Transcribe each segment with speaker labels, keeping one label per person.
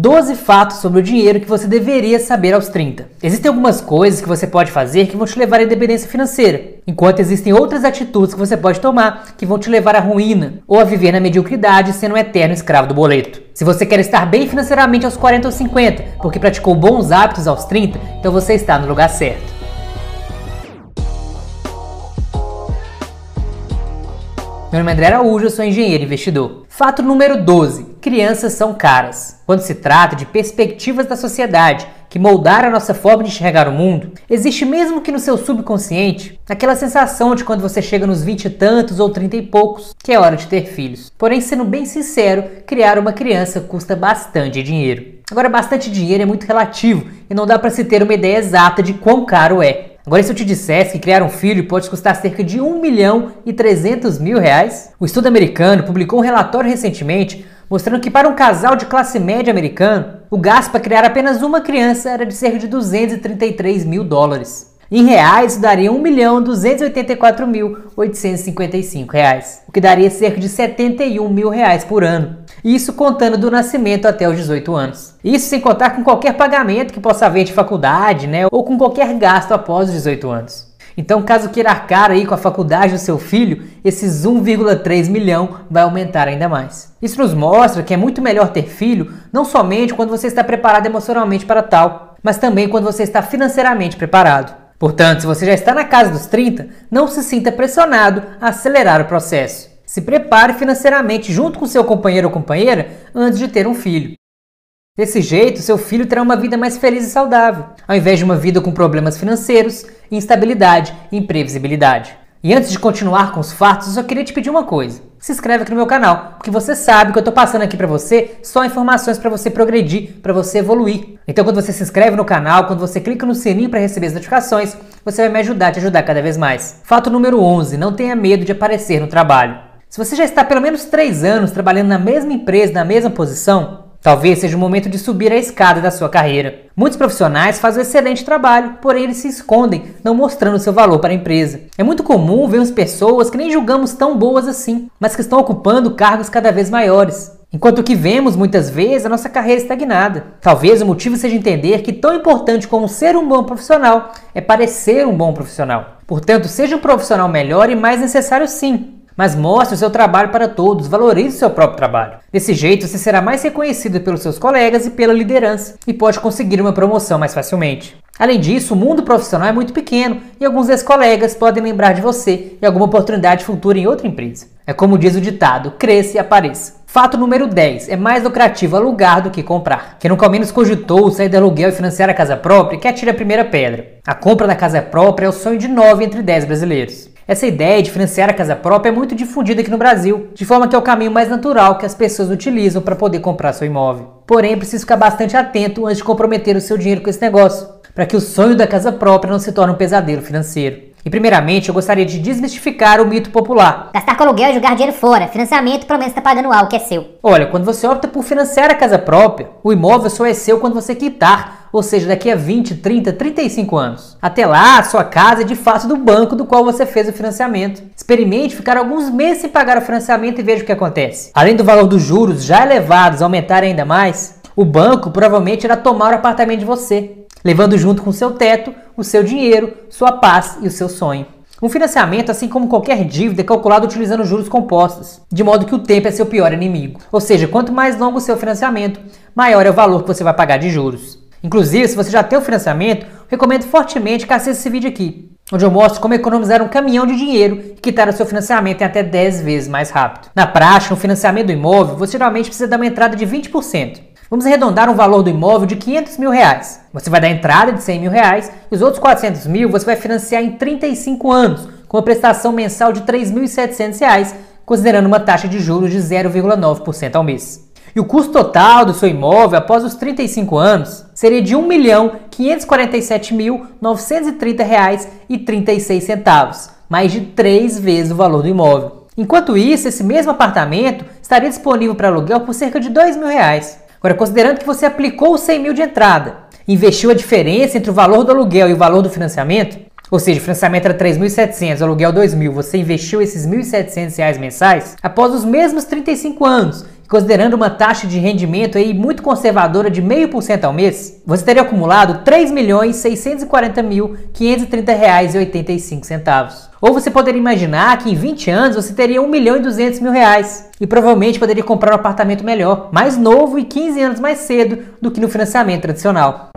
Speaker 1: 12 fatos sobre o dinheiro que você deveria saber aos 30. Existem algumas coisas que você pode fazer que vão te levar à independência financeira, enquanto existem outras atitudes que você pode tomar que vão te levar à ruína ou a viver na mediocridade sendo um eterno escravo do boleto. Se você quer estar bem financeiramente aos 40 ou 50, porque praticou bons hábitos aos 30, então você está no lugar certo. Meu nome é André Araújo, eu sou engenheiro investidor. Fato número 12: crianças são caras. Quando se trata de perspectivas da sociedade que moldaram a nossa forma de enxergar o mundo, existe mesmo que no seu subconsciente aquela sensação de quando você chega nos 20 e tantos ou 30 e poucos que é hora de ter filhos. Porém, sendo bem sincero, criar uma criança custa bastante dinheiro. Agora, bastante dinheiro é muito relativo e não dá para se ter uma ideia exata de quão caro é. Agora, se eu te dissesse que criar um filho pode custar cerca de 1 milhão e 300 mil reais? O estudo americano publicou um relatório recentemente mostrando que para um casal de classe média americano, o gasto para criar apenas uma criança era de cerca de 233 mil dólares. Em reais, isso daria 1 milhão 284 mil 855 reais, o que daria cerca de 71 mil reais por ano. Isso contando do nascimento até os 18 anos. Isso sem contar com qualquer pagamento que possa haver de faculdade, né, ou com qualquer gasto após os 18 anos. Então, caso queira arcar aí com a faculdade do seu filho, esses 1,3 milhão vai aumentar ainda mais. Isso nos mostra que é muito melhor ter filho, não somente quando você está preparado emocionalmente para tal, mas também quando você está financeiramente preparado. Portanto, se você já está na casa dos 30, não se sinta pressionado a acelerar o processo. Se prepare financeiramente junto com seu companheiro ou companheira antes de ter um filho. Desse jeito, seu filho terá uma vida mais feliz e saudável, ao invés de uma vida com problemas financeiros, instabilidade e imprevisibilidade. E antes de continuar com os fatos, eu só queria te pedir uma coisa. Se inscreve aqui no meu canal, porque você sabe que eu estou passando aqui para você só informações para você progredir, para você evoluir. Então quando você se inscreve no canal, quando você clica no sininho para receber as notificações, você vai me ajudar a te ajudar cada vez mais. Fato número 11, não tenha medo de aparecer no trabalho. Se você já está pelo menos 3 anos trabalhando na mesma empresa, na mesma posição, talvez seja o momento de subir a escada da sua carreira. Muitos profissionais fazem um excelente trabalho, porém eles se escondem, não mostrando seu valor para a empresa. É muito comum vermos pessoas que nem julgamos tão boas assim, mas que estão ocupando cargos cada vez maiores. Enquanto que vemos muitas vezes a nossa carreira estagnada. Talvez o motivo seja entender que tão importante como ser um bom profissional é parecer um bom profissional. Portanto, seja um profissional melhor e mais necessário sim, mas mostre o seu trabalho para todos, valorize o seu próprio trabalho. Desse jeito, você será mais reconhecido pelos seus colegas e pela liderança e pode conseguir uma promoção mais facilmente. Além disso, o mundo profissional é muito pequeno e alguns ex-colegas podem lembrar de você em alguma oportunidade futura em outra empresa. É como diz o ditado: cresça e apareça. Fato número 10. É mais lucrativo alugar do que comprar. Quem nunca ao menos cogitou sair do aluguel e financiar a casa própria, que atire a primeira pedra. A compra da casa própria é o sonho de 9 entre 10 brasileiros. Essa ideia de financiar a casa própria é muito difundida aqui no Brasil, de forma que é o caminho mais natural que as pessoas utilizam para poder comprar seu imóvel. Porém, é preciso ficar bastante atento antes de comprometer o seu dinheiro com esse negócio, para que o sonho da casa própria não se torne um pesadelo financeiro. E primeiramente, eu gostaria de desmistificar o mito popular.
Speaker 2: Gastar com aluguel e jogar dinheiro fora. Financiamento, pelo menos está pagando algo que é seu.
Speaker 1: Olha, quando você opta por financiar a casa própria, o imóvel só é seu quando você quitar, ou seja, daqui a 20, 30, 35 anos. Até lá, a sua casa é de fato do banco do qual você fez o financiamento. Experimente ficar alguns meses sem pagar o financiamento e veja o que acontece. Além do valor dos juros já elevados aumentarem ainda mais, o banco provavelmente irá tomar o apartamento de você levando junto com seu teto o seu dinheiro, sua paz e o seu sonho. Um financiamento, assim como qualquer dívida, é calculado utilizando juros compostos, de modo que o tempo é seu pior inimigo. Ou seja, quanto mais longo o seu financiamento, maior é o valor que você vai pagar de juros. Inclusive, se você já tem o financiamento, recomendo fortemente que assista esse vídeo aqui, onde eu mostro como economizar um caminhão de dinheiro e quitar o seu financiamento em até 10 vezes mais rápido. Na prática, no financiamento do imóvel, você geralmente precisa dar uma entrada de 20%. Vamos arredondar um valor do imóvel de 500 mil reais. Você vai dar entrada de 100 mil reais e os outros 400 mil você vai financiar em 35 anos, com uma prestação mensal de 3.700 reais, considerando uma taxa de juros de 0,9% ao mês. E o custo total do seu imóvel após os 35 anos seria de 1.547.930,36 reais e 36 centavos, mais de três vezes o valor do imóvel. Enquanto isso, esse mesmo apartamento estaria disponível para aluguel por cerca de 2 mil reais. Agora, considerando que você aplicou os 100 mil de entrada, investiu a diferença entre o valor do aluguel e o valor do financiamento, ou seja, o financiamento era 3.700, o aluguel 2.000, você investiu esses 1.700 reais mensais, após os mesmos 35 anos, considerando uma taxa de rendimento aí muito conservadora de 0,5% ao mês, você teria acumulado R$ 3.640.530,85. Ou você poderia imaginar que em 20 anos você teria 1 milhão e 200 mil reais e provavelmente poderia comprar um apartamento melhor, mais novo e 15 anos mais cedo do que no financiamento tradicional.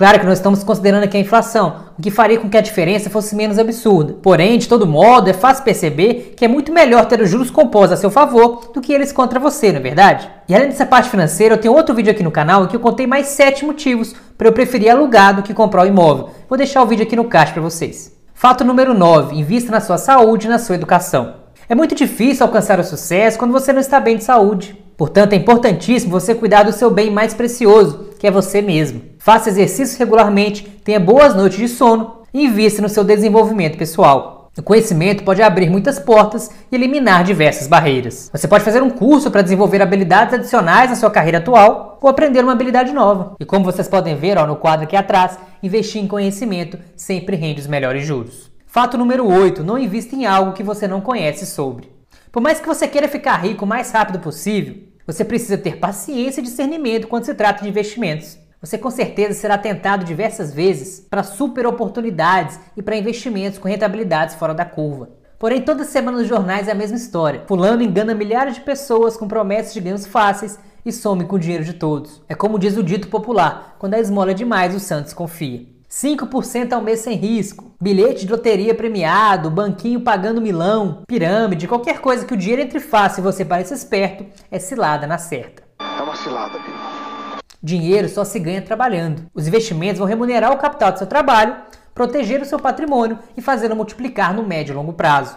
Speaker 1: Claro que nós estamos considerando aqui a inflação, o que faria com que a diferença fosse menos absurda. Porém, de todo modo, é fácil perceber que é muito melhor ter os juros compostos a seu favor do que eles contra você, não é verdade? E além dessa parte financeira, eu tenho outro vídeo aqui no canal em que eu contei mais 7 motivos para eu preferir alugar do que comprar o imóvel. Vou deixar o vídeo aqui no caixa para vocês. Fato número 9. Invista na sua saúde e na sua educação. É muito difícil alcançar o sucesso quando você não está bem de saúde. Portanto, é importantíssimo você cuidar do seu bem mais precioso, que é você mesmo. Faça exercícios regularmente, tenha boas noites de sono e invista no seu desenvolvimento pessoal. O conhecimento pode abrir muitas portas e eliminar diversas barreiras. Você pode fazer um curso para desenvolver habilidades adicionais na sua carreira atual ou aprender uma habilidade nova. E como vocês podem ver ó, no quadro aqui atrás, investir em conhecimento sempre rende os melhores juros. Fato número 8: não invista em algo que você não conhece sobre. Por mais que você queira ficar rico o mais rápido possível, você precisa ter paciência e discernimento quando se trata de investimentos. Você com certeza será tentado diversas vezes para super oportunidades e para investimentos com rentabilidades fora da curva. Porém, toda semana nos jornais é a mesma história. Fulano engana milhares de pessoas com promessas de ganhos fáceis e some com o dinheiro de todos. É como diz o dito popular: quando a esmola é demais, o Santos confia. 5% ao mês sem risco, bilhete de loteria premiado, banquinho pagando milão, pirâmide, qualquer coisa que o dinheiro entre fácil e você pareça esperto, é cilada na certa. É uma cilada, viu? Dinheiro só se ganha trabalhando. Os investimentos vão remunerar o capital do seu trabalho, proteger o seu patrimônio e fazê-lo multiplicar no médio e longo prazo.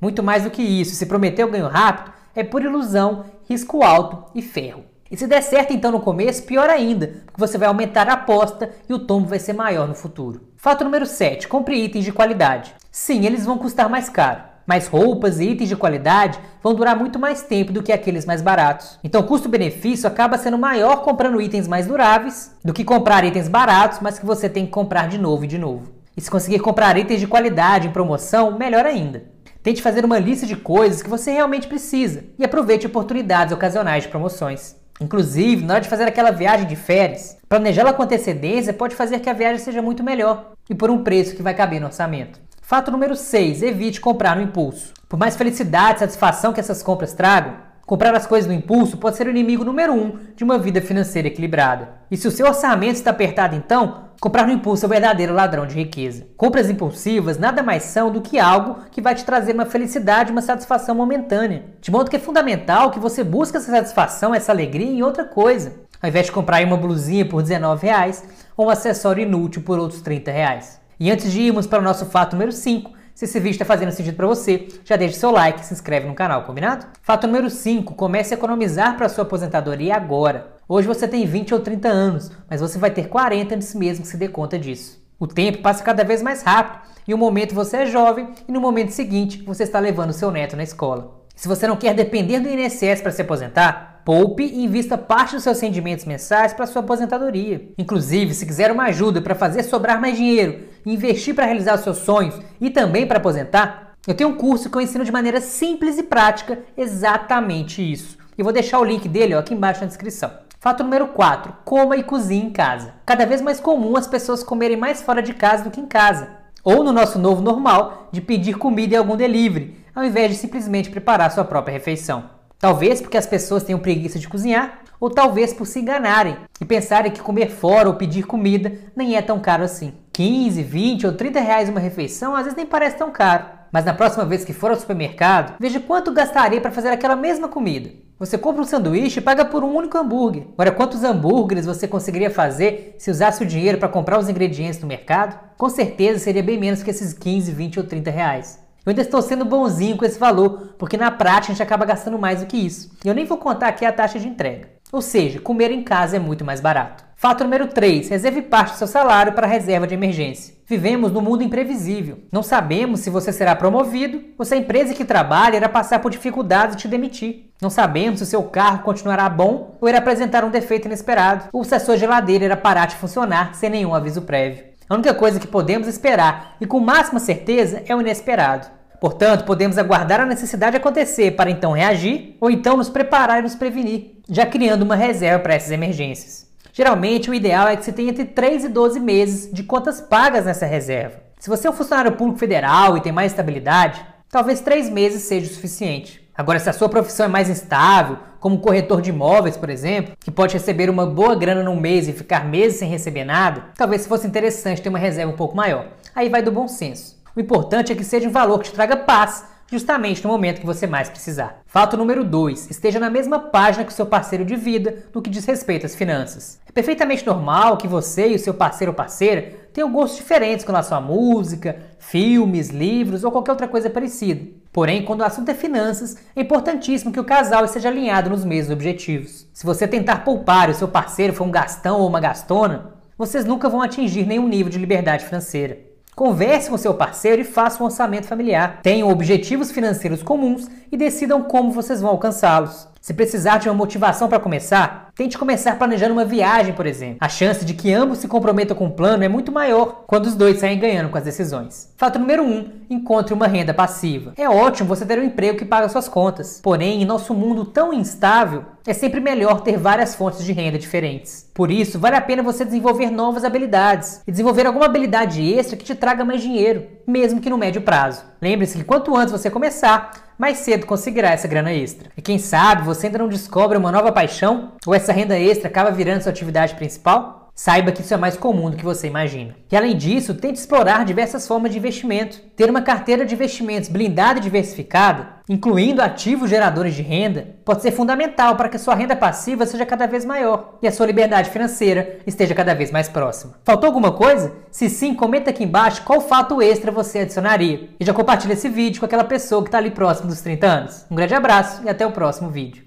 Speaker 1: Muito mais do que isso, se prometer o ganho rápido, é por ilusão, risco alto e ferro. E se der certo então no começo, pior ainda, porque você vai aumentar a aposta e o tombo vai ser maior no futuro. Fato número 7. Compre itens de qualidade. Sim, eles vão custar mais caro mas roupas e itens de qualidade vão durar muito mais tempo do que aqueles mais baratos. Então, o custo-benefício acaba sendo maior comprando itens mais duráveis do que comprar itens baratos, mas que você tem que comprar de novo e de novo. E se conseguir comprar itens de qualidade em promoção, melhor ainda. Tente fazer uma lista de coisas que você realmente precisa e aproveite oportunidades ocasionais de promoções. Inclusive, na hora de fazer aquela viagem de férias, planejá-la com antecedência pode fazer que a viagem seja muito melhor e por um preço que vai caber no orçamento. Fato número 6. Evite comprar no impulso. Por mais felicidade e satisfação que essas compras tragam, comprar as coisas no impulso pode ser o inimigo número 1 um de uma vida financeira equilibrada. E se o seu orçamento está apertado então, comprar no impulso é o verdadeiro ladrão de riqueza. Compras impulsivas nada mais são do que algo que vai te trazer uma felicidade uma satisfação momentânea. De modo que é fundamental que você busque essa satisfação, essa alegria em outra coisa. Ao invés de comprar uma blusinha por R$19 ou um acessório inútil por outros R$30. E antes de irmos para o nosso fato número 5, se esse vídeo está fazendo sentido para você, já deixe seu like e se inscreve no canal, combinado? Fato número 5, comece a economizar para sua aposentadoria agora. Hoje você tem 20 ou 30 anos, mas você vai ter 40 antes mesmo que se dê conta disso. O tempo passa cada vez mais rápido e um momento você é jovem e no momento seguinte você está levando seu neto na escola. Se você não quer depender do INSS para se aposentar, Poupe e invista parte dos seus rendimentos mensais para sua aposentadoria. Inclusive, se quiser uma ajuda para fazer sobrar mais dinheiro, investir para realizar os seus sonhos e também para aposentar, eu tenho um curso que eu ensino de maneira simples e prática exatamente isso. E vou deixar o link dele ó, aqui embaixo na descrição. Fato número 4. Coma e cozinhe em casa. Cada vez mais comum as pessoas comerem mais fora de casa do que em casa. Ou no nosso novo normal, de pedir comida em algum delivery, ao invés de simplesmente preparar sua própria refeição. Talvez porque as pessoas tenham preguiça de cozinhar, ou talvez por se enganarem e pensarem que comer fora ou pedir comida nem é tão caro assim. 15, 20 ou 30 reais uma refeição às vezes nem parece tão caro. Mas na próxima vez que for ao supermercado, veja quanto gastaria para fazer aquela mesma comida. Você compra um sanduíche e paga por um único hambúrguer. Agora, quantos hambúrgueres você conseguiria fazer se usasse o dinheiro para comprar os ingredientes no mercado? Com certeza seria bem menos que esses 15, 20 ou 30 reais. Eu ainda estou sendo bonzinho com esse valor, porque na prática a gente acaba gastando mais do que isso. E eu nem vou contar aqui a taxa de entrega. Ou seja, comer em casa é muito mais barato. Fato número 3. Reserve parte do seu salário para reserva de emergência. Vivemos num mundo imprevisível. Não sabemos se você será promovido ou se a empresa que trabalha irá passar por dificuldades e te demitir. Não sabemos se o seu carro continuará bom ou irá apresentar um defeito inesperado, ou se a sua geladeira irá parar de funcionar sem nenhum aviso prévio. A única coisa que podemos esperar e com máxima certeza é o inesperado. Portanto, podemos aguardar a necessidade acontecer para então reagir ou então nos preparar e nos prevenir, já criando uma reserva para essas emergências. Geralmente, o ideal é que você tenha entre 3 e 12 meses de contas pagas nessa reserva. Se você é um funcionário público federal e tem mais estabilidade, talvez 3 meses seja o suficiente. Agora, se a sua profissão é mais instável, como corretor de imóveis, por exemplo, que pode receber uma boa grana num mês e ficar meses sem receber nada, talvez fosse interessante ter uma reserva um pouco maior. Aí vai do bom senso. O importante é que seja um valor que te traga paz, justamente no momento que você mais precisar. Fato número 2. Esteja na mesma página que o seu parceiro de vida no que diz respeito às finanças. É perfeitamente normal que você e o seu parceiro ou parceira tenham gostos diferentes com relação à música, filmes, livros ou qualquer outra coisa parecida. Porém, quando o assunto é finanças, é importantíssimo que o casal esteja alinhado nos mesmos objetivos. Se você tentar poupar e o seu parceiro for um gastão ou uma gastona, vocês nunca vão atingir nenhum nível de liberdade financeira. Converse com seu parceiro e faça um orçamento familiar. Tenham objetivos financeiros comuns e decidam como vocês vão alcançá-los. Se precisar de uma motivação para começar, tente começar planejando uma viagem, por exemplo. A chance de que ambos se comprometam com o plano é muito maior quando os dois saem ganhando com as decisões. Fato número 1: um, encontre uma renda passiva. É ótimo você ter um emprego que paga suas contas. Porém, em nosso mundo tão instável, é sempre melhor ter várias fontes de renda diferentes. Por isso, vale a pena você desenvolver novas habilidades e desenvolver alguma habilidade extra que te traga mais dinheiro, mesmo que no médio prazo. Lembre-se que quanto antes você começar, mais cedo conseguirá essa grana extra. E quem sabe você ainda não descobre uma nova paixão ou essa renda extra acaba virando sua atividade principal? Saiba que isso é mais comum do que você imagina. E além disso, tente explorar diversas formas de investimento. Ter uma carteira de investimentos blindada e diversificada, incluindo ativos geradores de renda, pode ser fundamental para que sua renda passiva seja cada vez maior e a sua liberdade financeira esteja cada vez mais próxima. Faltou alguma coisa? Se sim, comenta aqui embaixo qual fato extra você adicionaria. E já compartilha esse vídeo com aquela pessoa que está ali próximo dos 30 anos. Um grande abraço e até o próximo vídeo.